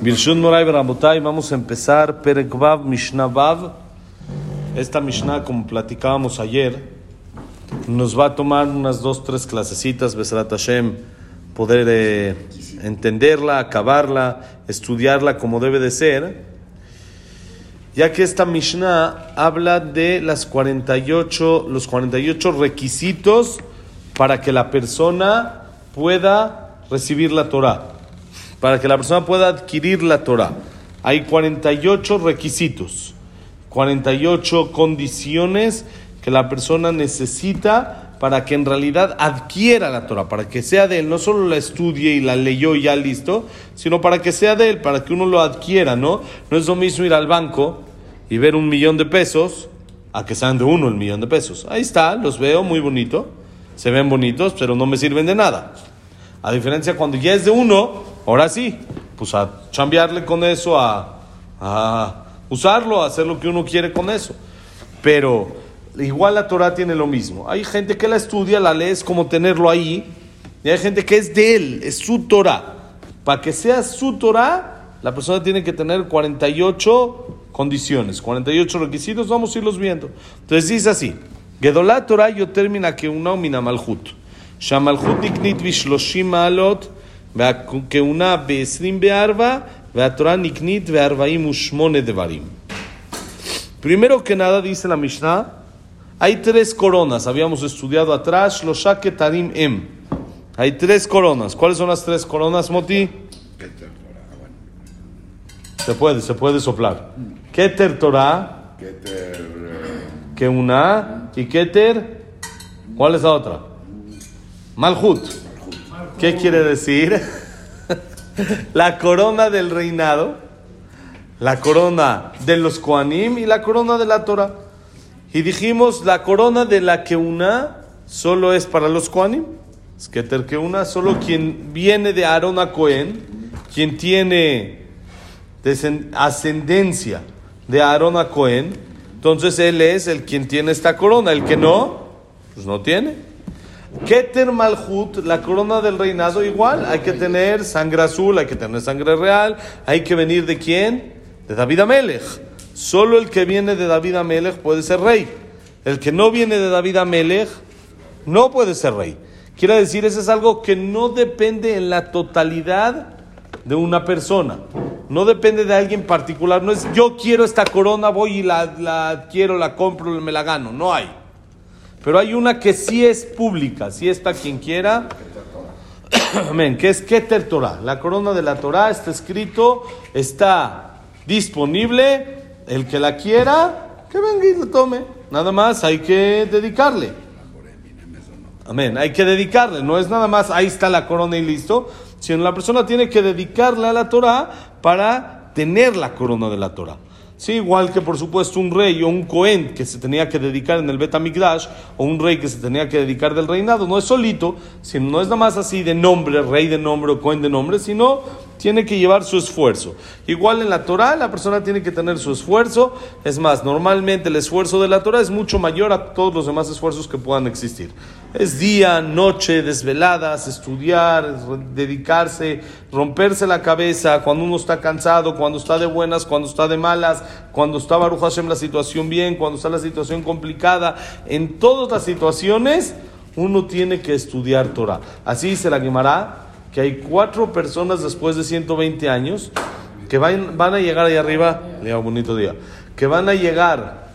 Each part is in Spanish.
Birshun Moray Ramotay, vamos a empezar Perekvav Mishnah. Esta Mishnah, como platicábamos ayer, nos va a tomar unas dos, tres clasecitas, Besrat Hashem, poder eh, entenderla, acabarla, estudiarla como debe de ser, ya que esta Mishnah habla de las 48, los 48 requisitos para que la persona pueda recibir la Torah para que la persona pueda adquirir la Torah. Hay 48 requisitos, 48 condiciones que la persona necesita para que en realidad adquiera la Torah, para que sea de él, no solo la estudie y la leyó y ya listo, sino para que sea de él, para que uno lo adquiera, ¿no? No es lo mismo ir al banco y ver un millón de pesos a que sean de uno el millón de pesos. Ahí está, los veo muy bonito, se ven bonitos, pero no me sirven de nada. A diferencia cuando ya es de uno, Ahora sí, pues a chambearle con eso, a, usarlo, a hacer lo que uno quiere con eso. Pero igual la Torah tiene lo mismo. Hay gente que la estudia, la lee, es como tenerlo ahí. Y hay gente que es de él, es su Torah. Para que sea su Torah, la persona tiene que tener 48 condiciones, 48 requisitos, vamos a irlos viendo. Entonces dice así, Gedolá Torah yo termina que una mina malhut. Shamalhut niknit vishloshim que una Besrim Bearba, Beatorá Niknit Bearbaim Ushmone Devarim. Primero que nada, dice la Mishnah, hay tres coronas, habíamos estudiado atrás, los Tarim Em. Hay tres coronas. ¿Cuáles son las tres coronas, Moti? Keter Torah. Ah, bueno. Se puede, se puede soplar. Keter Torah. Keter. Eh, Keuna. Y Keter. ¿Cuál es la otra? Malhut. ¿Qué quiere decir? la corona del reinado, la corona de los Koanim y la corona de la Torah. Y dijimos, la corona de la que una solo es para los Koanim. Es que que una solo quien viene de Aarón a Cohen, quien tiene ascendencia de Aarón a Cohen, entonces él es el quien tiene esta corona. El que no, pues no tiene. Keter Malhut, la corona del reinado, igual, hay que tener sangre azul, hay que tener sangre real, hay que venir de quién? De David Amelech. Solo el que viene de David Amelech puede ser rey. El que no viene de David Amelech no puede ser rey. Quiere decir, eso es algo que no depende en la totalidad de una persona. No depende de alguien particular. No es yo quiero esta corona, voy y la, la quiero, la compro, me la gano. No hay. Pero hay una que sí es pública, sí es para quien quiera. Amén, que es Keter Torah. La corona de la Torah está escrito, está disponible. El que la quiera, que venga y lo tome. Nada más hay que dedicarle. Amén, hay que dedicarle. No es nada más, ahí está la corona y listo. Sino la persona tiene que dedicarle a la Torah para tener la corona de la Torah. Sí, igual que por supuesto un rey o un cohen que se tenía que dedicar en el Betamigdash o un rey que se tenía que dedicar del reinado, no es solito, sino no es nada más así de nombre, rey de nombre o cohen de nombre, sino tiene que llevar su esfuerzo. Igual en la Torah, la persona tiene que tener su esfuerzo. Es más, normalmente el esfuerzo de la Torah es mucho mayor a todos los demás esfuerzos que puedan existir. Es día, noche, desveladas, estudiar, dedicarse, romperse la cabeza cuando uno está cansado, cuando está de buenas, cuando está de malas, cuando está Baruch Hashem la situación bien, cuando está la situación complicada. En todas las situaciones uno tiene que estudiar Torah. Así dice la Gemara que hay cuatro personas después de 120 años que van, van a llegar ahí arriba, día bonito día, que van a llegar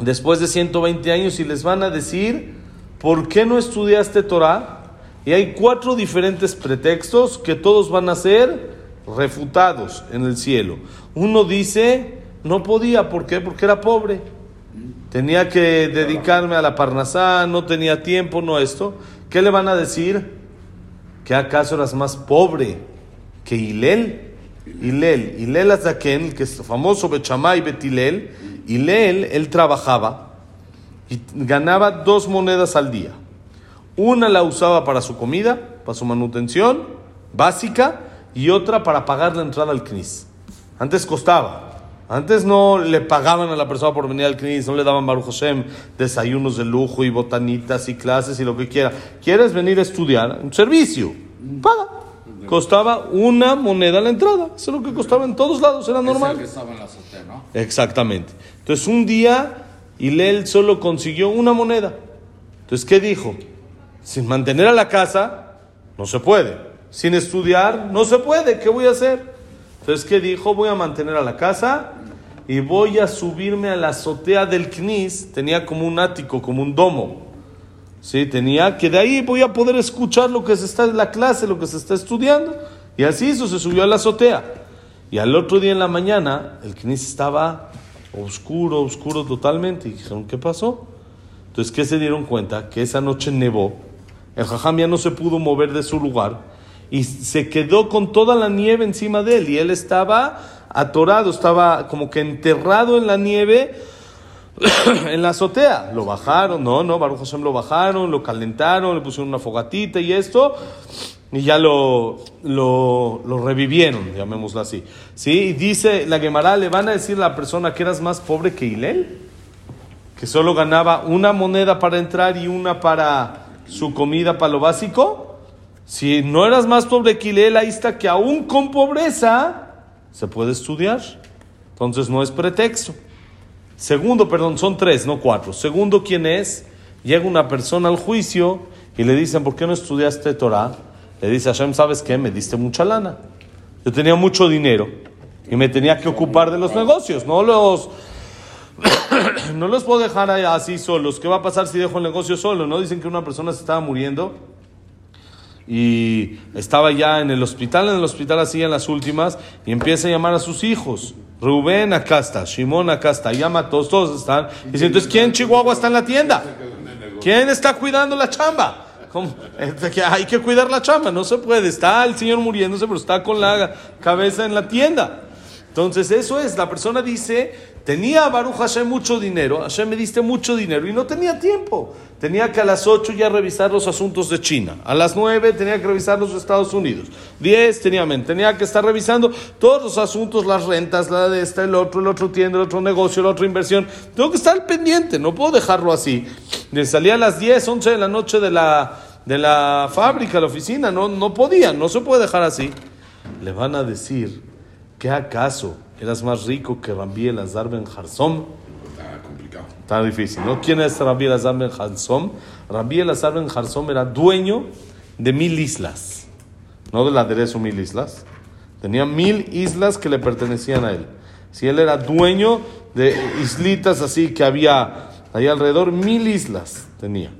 después de 120 años y les van a decir, ¿por qué no estudiaste Torah? Y hay cuatro diferentes pretextos que todos van a ser refutados en el cielo. Uno dice, no podía, ¿por qué? Porque era pobre. Tenía que dedicarme a la parnasá, no tenía tiempo, no esto. ¿Qué le van a decir? ¿Que acaso eras más pobre que Hilel? Hilel, Hilel Azaken, que es famoso Bechamay Betilel, Hilel, él trabajaba y ganaba dos monedas al día. Una la usaba para su comida, para su manutención básica, y otra para pagar la entrada al CNIS. Antes costaba. Antes no le pagaban a la persona por venir al CNIS, no le daban Baruch Hashem desayunos de lujo y botanitas y clases y lo que quiera. ¿Quieres venir a estudiar? Un servicio. Paga. costaba una moneda la entrada. Eso es lo que costaba en todos lados, era normal. Es el que estaba en la azotea, ¿no? Exactamente. Entonces un día Hilel solo consiguió una moneda. Entonces, ¿qué dijo? Sin mantener a la casa, no se puede. Sin estudiar, no se puede. ¿Qué voy a hacer? Entonces, ¿qué dijo? Voy a mantener a la casa y voy a subirme a la azotea del Knis. Tenía como un ático, como un domo. Sí, tenía que de ahí voy a poder escuchar lo que se está en la clase, lo que se está estudiando. Y así hizo, se subió a la azotea. Y al otro día en la mañana, el Knis estaba oscuro, oscuro totalmente. Y dijeron, ¿qué pasó? Entonces, ¿qué se dieron cuenta? Que esa noche nevó. El jajam ya no se pudo mover de su lugar. Y se quedó con toda la nieve encima de él. Y él estaba atorado, estaba como que enterrado en la nieve en la azotea. Lo bajaron, no, no, Baruch Hashem lo bajaron, lo calentaron, le pusieron una fogatita y esto, y ya lo, lo, lo revivieron, llamémoslo así. ¿Sí? Dice la Gemara, le van a decir a la persona que eras más pobre que Hilel, que solo ganaba una moneda para entrar y una para su comida, para lo básico. Si no eras más pobre que Hilel, ahí está que aún con pobreza se puede estudiar. Entonces no es pretexto. Segundo, perdón, son tres, no cuatro. Segundo, ¿quién es? Llega una persona al juicio y le dicen, ¿por qué no estudiaste Torah? Le dice Hashem, ¿sabes qué? Me diste mucha lana. Yo tenía mucho dinero y me tenía que ocupar de los negocios, no los... no los puedo dejar así solos. ¿Qué va a pasar si dejo el negocio solo? ¿No? Dicen que una persona se estaba muriendo y estaba ya en el hospital, en el hospital así en las últimas, y empieza a llamar a sus hijos. Rubén acá está, Shimón acá está, llama a todos, todos están. Y dice, entonces, ¿quién Chihuahua está en la tienda? ¿Quién está cuidando la chamba? ¿Cómo? Hay que cuidar la chamba, no se puede. Está el señor muriéndose, pero está con la cabeza en la tienda. Entonces, eso es, la persona dice, tenía Baruch Hashem mucho dinero, Hashem me diste mucho dinero y no tenía tiempo. Tenía que a las 8 ya revisar los asuntos de China, a las 9 tenía que revisar los Estados Unidos, 10 tenía, tenía que estar revisando todos los asuntos, las rentas, la de esta, el otro, el otro tienda, el otro negocio, la otra inversión. Tengo que estar pendiente, no puedo dejarlo así. Salía a las 10, 11 de la noche de la, de la fábrica, la oficina, no, no podía, no se puede dejar así. Le van a decir, ¿qué acaso eras más rico que Rabbi Elazar ben Jarzom? Está complicado. Está difícil, ¿no? ¿Quién es Rabbi Elazar ben Jarzom? Rabbi Elazar ben Jarzom era dueño de mil islas, no del aderezo mil islas. Tenía mil islas que le pertenecían a él. Si él era dueño de islitas así que había ahí alrededor, mil islas tenía.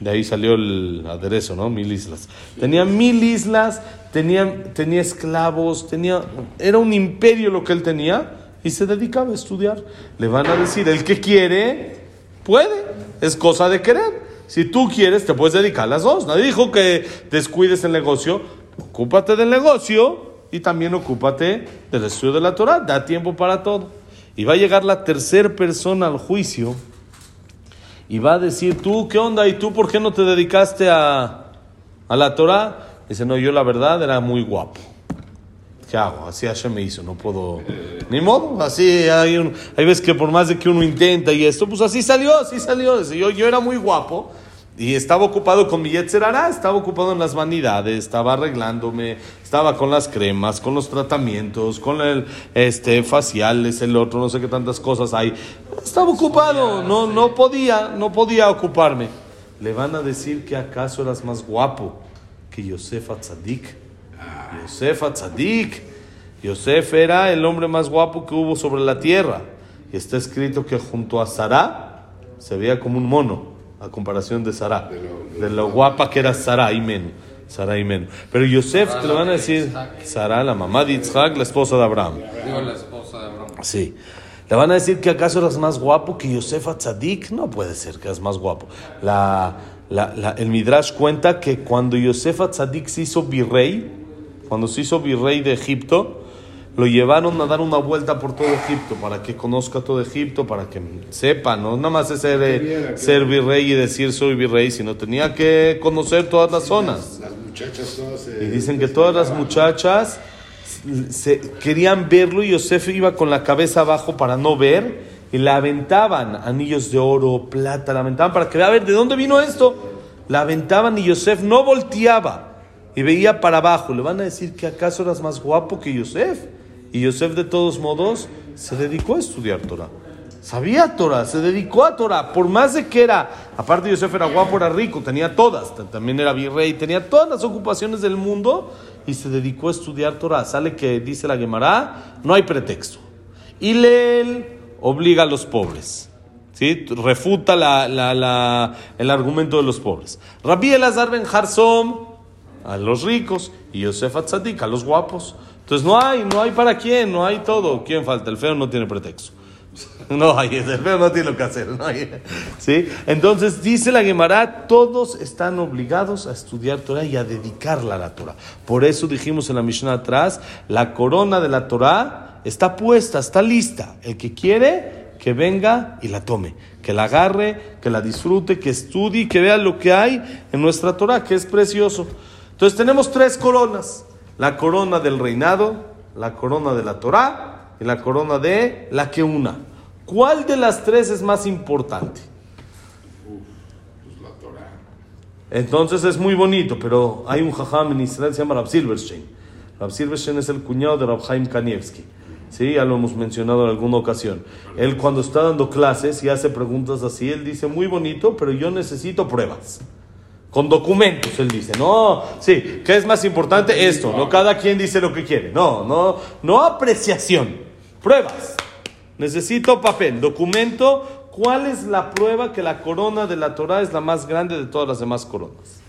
De ahí salió el aderezo, ¿no? Mil islas. Tenía mil islas, tenía, tenía esclavos, tenía, era un imperio lo que él tenía y se dedicaba a estudiar. Le van a decir, el que quiere, puede, es cosa de querer. Si tú quieres, te puedes dedicar a las dos. Nadie dijo que descuides el negocio, ocúpate del negocio y también ocúpate del estudio de la Torah, da tiempo para todo. Y va a llegar la tercera persona al juicio y va a decir, tú, ¿qué onda? ¿Y tú por qué no te dedicaste a, a la Torah? Dice, no, yo la verdad era muy guapo. ¿Qué hago? Así Hashem me hizo, no puedo... Ni modo, así hay, un, hay veces que por más de que uno intenta y esto, pues así salió, así salió. Dice, yo, yo era muy guapo y estaba ocupado con mi Yetzerará, estaba ocupado en las vanidades, estaba arreglándome, estaba con las cremas, con los tratamientos, con el este, faciales, el otro, no sé qué tantas cosas hay. Estaba ocupado, no, no podía, no podía ocuparme. Le van a decir que acaso eras más guapo que Yosef Atzadik. Yosef Atzadik. Yosef era el hombre más guapo que hubo sobre la tierra. Y está escrito que junto a Sará se veía como un mono, a comparación de Sará. De lo guapa que era Sará y men. Sará y men. Pero Yosef, te lo van a decir, Sará, la mamá de Yitzhak, la esposa de Abraham. La esposa de Abraham. Sí. Le van a decir que acaso eras más guapo que Yosef Atzadik. No puede ser que eras más guapo. La, la- la- el Midrash cuenta que cuando Yosef Atzadik se hizo virrey, cuando se hizo virrey de Egipto, lo llevaron a dar una vuelta por todo Egipto para que conozca todo Egipto, para que sepa, no nada más es ser, eh, ser virrey y decir soy virrey, sino tenía que conocer todas las zonas. Las muchachas todas Y dicen que todas las muchachas se, querían verlo y Yosef iba con la cabeza abajo para no ver y la aventaban anillos de oro, plata, la aventaban para que vea a ver de dónde vino esto. La aventaban y Yosef no volteaba. y veía para abajo. Le van a decir que acaso eras más guapo que Yosef. Y Yosef, de todos modos, se dedicó a estudiar Torah. Sabía Torah, se dedicó a Torah, por más de que era, aparte Yosef era guapo, era rico, tenía todas, también era virrey, tenía todas las ocupaciones del mundo y se dedicó a estudiar Torah. Sale que dice la Gemara, no hay pretexto. Y Leel obliga a los pobres. ¿sí? Refuta el argumento de los pobres. Rabbi Elazar ben a los ricos y Yosef Atzadik a los guapos. Entonces no hay, no hay para quién, no hay todo. ¿Quién falta? El feo no tiene pretexto. No hay, el feo no tiene lo que hacer. no hay. ¿Sí? Entonces dice la Gemara, todos están obligados a estudiar Torah y a dedicarla a la Torah. Por eso dijimos en la Mishnah atrás, la corona de la Torah está puesta, está lista. El que quiere, que venga y la tome. Que la agarre, que la disfrute, que estudie, que vea lo que hay en nuestra Torah, que es precioso. Entonces tenemos tres coronas. La corona del reinado, la corona de la Torah y la corona de la que una. ¿Cuál de las tres es más importante? Entonces es muy bonito, pero hay un jajam en Israel, se llama Rab Silverstein. Rab Silverstein es el cuñado de Rab Chaim Kanievski. Sí, ya lo hemos mencionado en alguna ocasión. Él cuando está dando clases y hace preguntas así, él dice, muy bonito, pero yo necesito pruebas. Con documentos, él dice. No, sí, ¿qué es más importante? Esto, no cada quien dice lo que quiere. No, no, no apreciación. Pruebas. Necesito papel, documento. ¿Cuál es la prueba que la corona de la Torah es la más grande de todas las demás coronas?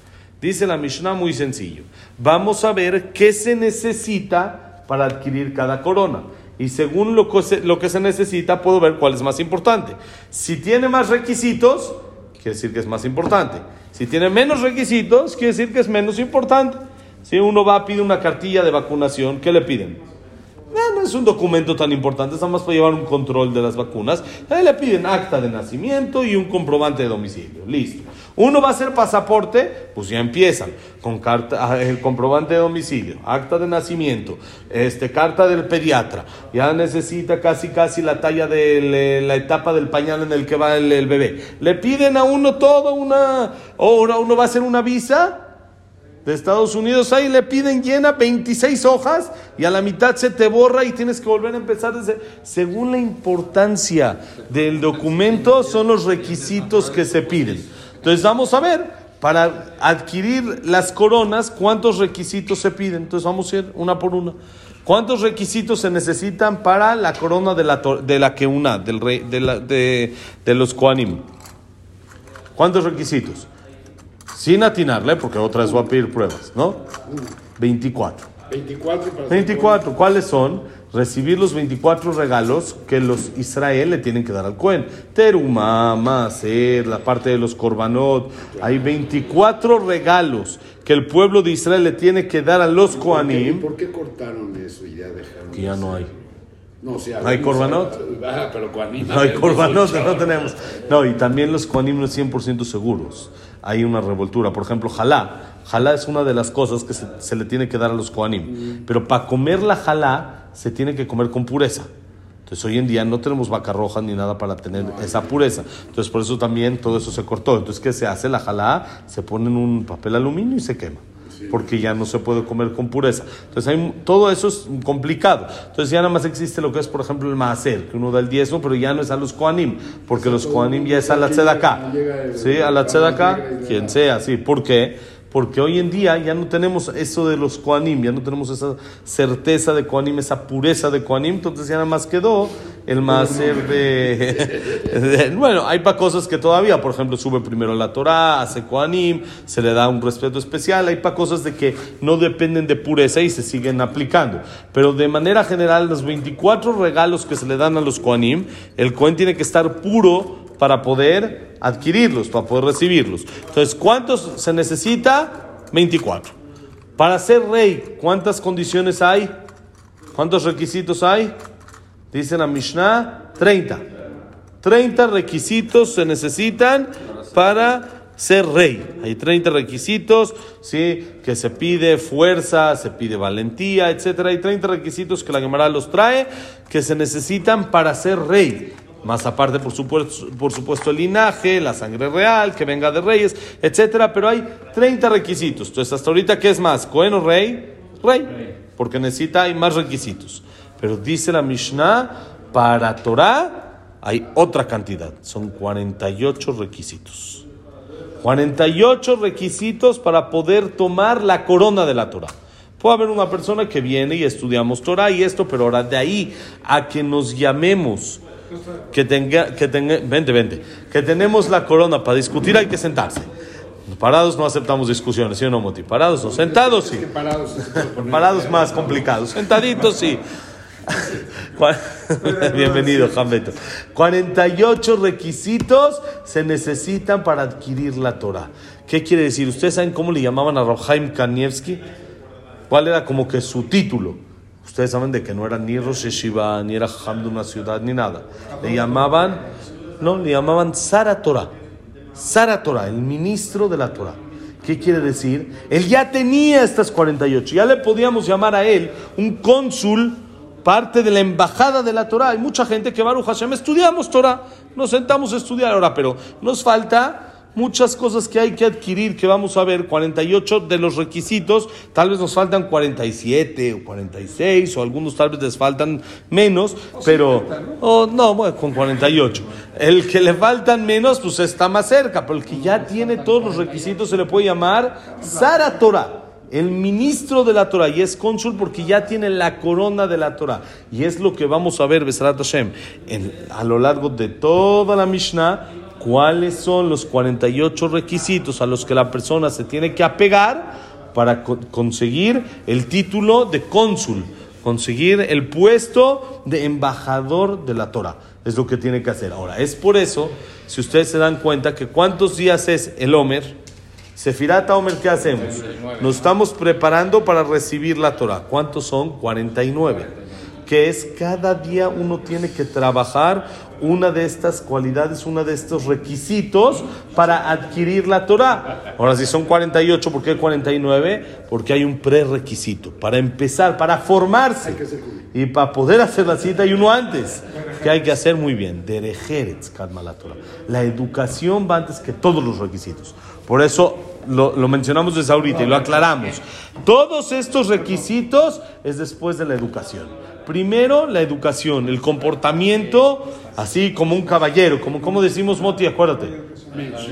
Dice la Mishnah muy sencillo. Vamos a ver qué se necesita para adquirir cada corona. Y según lo que, se, lo que se necesita, puedo ver cuál es más importante. Si tiene más requisitos, quiere decir que es más importante. Si tiene menos requisitos, quiere decir que es menos importante. Si uno va a pedir una cartilla de vacunación, ¿qué le piden? No, no es un documento tan importante, es nada más para llevar un control de las vacunas. Ahí le piden acta de nacimiento y un comprobante de domicilio. Listo. Uno va a hacer pasaporte, pues ya empiezan con carta, ah, el comprobante de domicilio, acta de nacimiento, este, carta del pediatra. Ya necesita casi casi la talla de la etapa del pañal en el que va el, bebé. Le piden a uno todo una, uno uno va a hacer una visa de Estados Unidos, ahí le piden llena 26 hojas y a la mitad se te borra y tienes que volver a empezar desde... Según la importancia del documento son los requisitos que se piden. Entonces vamos a ver, para adquirir las coronas, ¿cuántos requisitos se piden? Entonces vamos a ir una por una. ¿Cuántos requisitos se necesitan para la corona de la, de la que una, del rey, de, la- de, de los Koanim? ¿Cuántos requisitos? Sin atinarle, porque otra vez voy a pedir pruebas, ¿no? 24. 24 para 24, ¿cuáles son? Recibir los 24 regalos que los Israel le tienen que dar al Cohen. Terumá, Maaser, la parte de los Korbanot. Hay 24 regalos que el pueblo de Israel le tiene que dar a los ¿Y Kohanim. por qué cortaron eso y ya dejaron? Que ya no hay. No, o sea, ¿No hay Korbanot? Ah, pero Kohanim. No hay un no tenemos. No, y también los Kohanim no es 100% seguros. Hay una revoltura. Por ejemplo, jalá. Jalá es una de las cosas que se, se le tiene que dar a los Kohanim. Pero para comer la jalá se tiene que comer con pureza. Entonces hoy en día no tenemos vaca roja ni nada para tener esa pureza. Entonces por eso también todo eso se cortó. Entonces ¿qué se hace? La jalá se pone en un papel aluminio y se quema. Porque ya no se puede comer con pureza. Entonces hay, todo eso es complicado. Entonces ya nada más existe lo que es, por ejemplo, el maaser, que uno da el diezmo, pero ya no es a los koanim, porque los koanim ya es a la tzedaká. Sí, a la tzedaká, quien sea, sí. ¿Por qué? Porque hoy en día ya no tenemos eso de los Koanim, ya no tenemos esa certeza de Koanim, esa pureza de Koanim, entonces ya nada más quedó el máser de, de- Bueno, hay para cosas que todavía, por ejemplo, sube primero la Torah, hace Koanim, se le da un respeto especial, hay para cosas de que no dependen de pureza y se siguen aplicando. Pero de manera general, los 24 regalos que se le dan a los Koanim, el Kohen tiene que estar puro para poder adquirirlos, para poder recibirlos. Entonces, ¿cuántos se necesita? 24. Para ser rey, ¿cuántas condiciones hay? ¿Cuántos requisitos hay? Dice la Mishnah, 30. 30 requisitos se necesitan para ser rey. Hay 30 requisitos, ¿sí? Que se pide fuerza, se pide valentía, etc. Hay 30 requisitos que la Gemara los trae que se necesitan para ser rey. Más aparte, por supuesto, por supuesto, el linaje, la sangre real, que venga de reyes, etcétera. Pero hay 30 requisitos. Entonces, hasta ahorita, ¿qué es más? ¿Cohen o rey? Rey. Porque necesita, hay más requisitos. Pero dice la Mishnah, para Torah hay otra cantidad. Son 48 requisitos. 48 requisitos para poder tomar la corona de la Torah. Puede haber una persona que viene y estudiamos Torah y esto, pero ahora de ahí a que nos llamemos, que tenga, que tenga, vente, vente, que tenemos la corona para discutir hay que sentarse. Parados no aceptamos discusiones, ¿sí o no, Moti? Parados no, sentados sí. Parados más complicados, sentaditos sí. Cua- Bienvenido, Jambeto. 48 requisitos se necesitan para adquirir la Torah. ¿Qué quiere decir? ¿Ustedes saben cómo le llamaban a Rohaim Kanievski? ¿Cuál era como que su título? Ustedes saben de que no era ni Rosh Yeshiva, ni era Jajam de una ciudad, ni nada. Le llamaban, no, le llamaban Sara Torah. Sara Torah, el ministro de la Torah. ¿Qué quiere decir? Él ya tenía estas 48. Ya le podíamos llamar a él un cónsul, parte de la embajada de la Torah. Hay mucha gente que, Baruch Hashem, estudiamos Torah. Nos sentamos a estudiar ahora, pero nos falta muchas cosas que hay que adquirir, que vamos a ver, 48 de los requisitos, tal vez nos faltan 47 o 46, o algunos tal vez les faltan menos, pero oh, no, bueno, con 48. El que le faltan menos, pues está más cerca, pero el que ya tiene todos los requisitos se le puede llamar Sara Torah. El ministro de la Torah y es cónsul porque ya tiene la corona de la Torah. Y es lo que vamos a ver, Besarat Hashem, en- a lo largo de toda la Mishnah, cuáles son los 48 requisitos a los que la persona se tiene que apegar para co- conseguir el título de cónsul, conseguir el puesto de embajador de la Torah. Es lo que tiene que hacer. Ahora, es por eso, si ustedes se dan cuenta, que cuántos días es el Homer, Sefirat Omer, ¿qué hacemos? Nos estamos preparando para recibir la Torah. ¿Cuántos son? 49. Que es cada día uno tiene que trabajar una de estas cualidades, uno de estos requisitos para adquirir la Torah. Ahora, si son 48, ¿por qué 49? Porque hay un prerequisito. Para empezar, para formarse. Y para poder hacer la cita hay uno antes. Que hay que hacer muy bien. Derejeretz, calma la Torah. La educación va antes que todos los requisitos. Por eso lo, lo mencionamos desde ahorita y lo aclaramos. Todos estos requisitos es después de la educación. Primero la educación, el comportamiento, así como un caballero, como, como decimos Moti, acuérdate.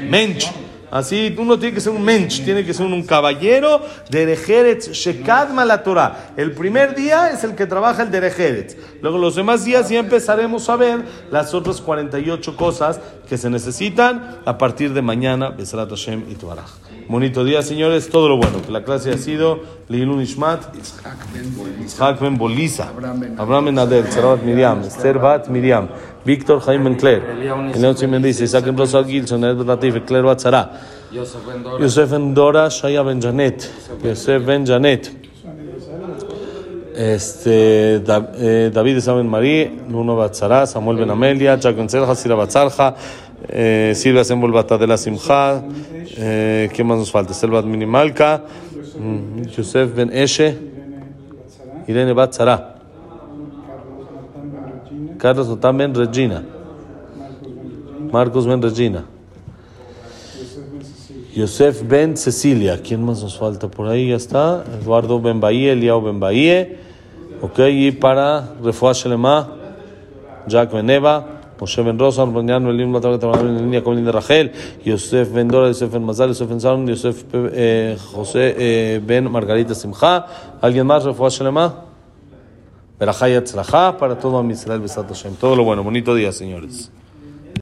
Mensch. Así, uno tiene que ser un mensch, tiene que ser un caballero de Derejeretz, Shekadma la Torah. El primer día es el que trabaja el Derejeretz. Luego los demás días ya empezaremos a ver las otras 48 cosas que se necesitan a partir de mañana, Besrat Hashem y Tuaraj. Bonito día, señores, todo lo bueno. Que la clase ha sido Leilun Ishmat, Isaac Ben Bolisa, Abraham Ben- Adel, Miriam, Esther Bat Miriam, Víctor Jaime Ben Claire, Elión Simen dice, Isaac Rosal Gilson, Ed Latif, Claire Bat Sara, Yosef Ben Dora. Yosef Ben Dora, Shaya Ben Janet, Yosef Ben Janet, este, eh, David Saben Marí, Nuno Batzara, Samuel Ben Amelia, Selja, Sira Batzalja, eh, Silvia Sembol Batadela Simcha, eh, ¿qué más nos falta? Selvat Minimalka, mm, Yosef Ben Eshe, Irene Batzara, Carlos Ben Regina, Marcos Ben Regina. Yosef Ben Cecilia, ¿quién más nos falta por ahí? Ya está. Eduardo Ben Bahía, Eliao Ben Bahía. Ok, y para Refuah Shelema, Jack Ben Eva, Moshe Ben Rosa, Armanian Elim, Matar Ben Línea, Comín de Rachel, Yosef Ben Dora, Yosef Ben Mazal, Yosef Ben Saron, Yosef eh, José eh, Ben Margarita Simcha. ¿Alguien más? Refuah Shelema. Berajá y Atzlajá para todo Israel Besat Hashem. Todo lo bueno. Bonito día, señores.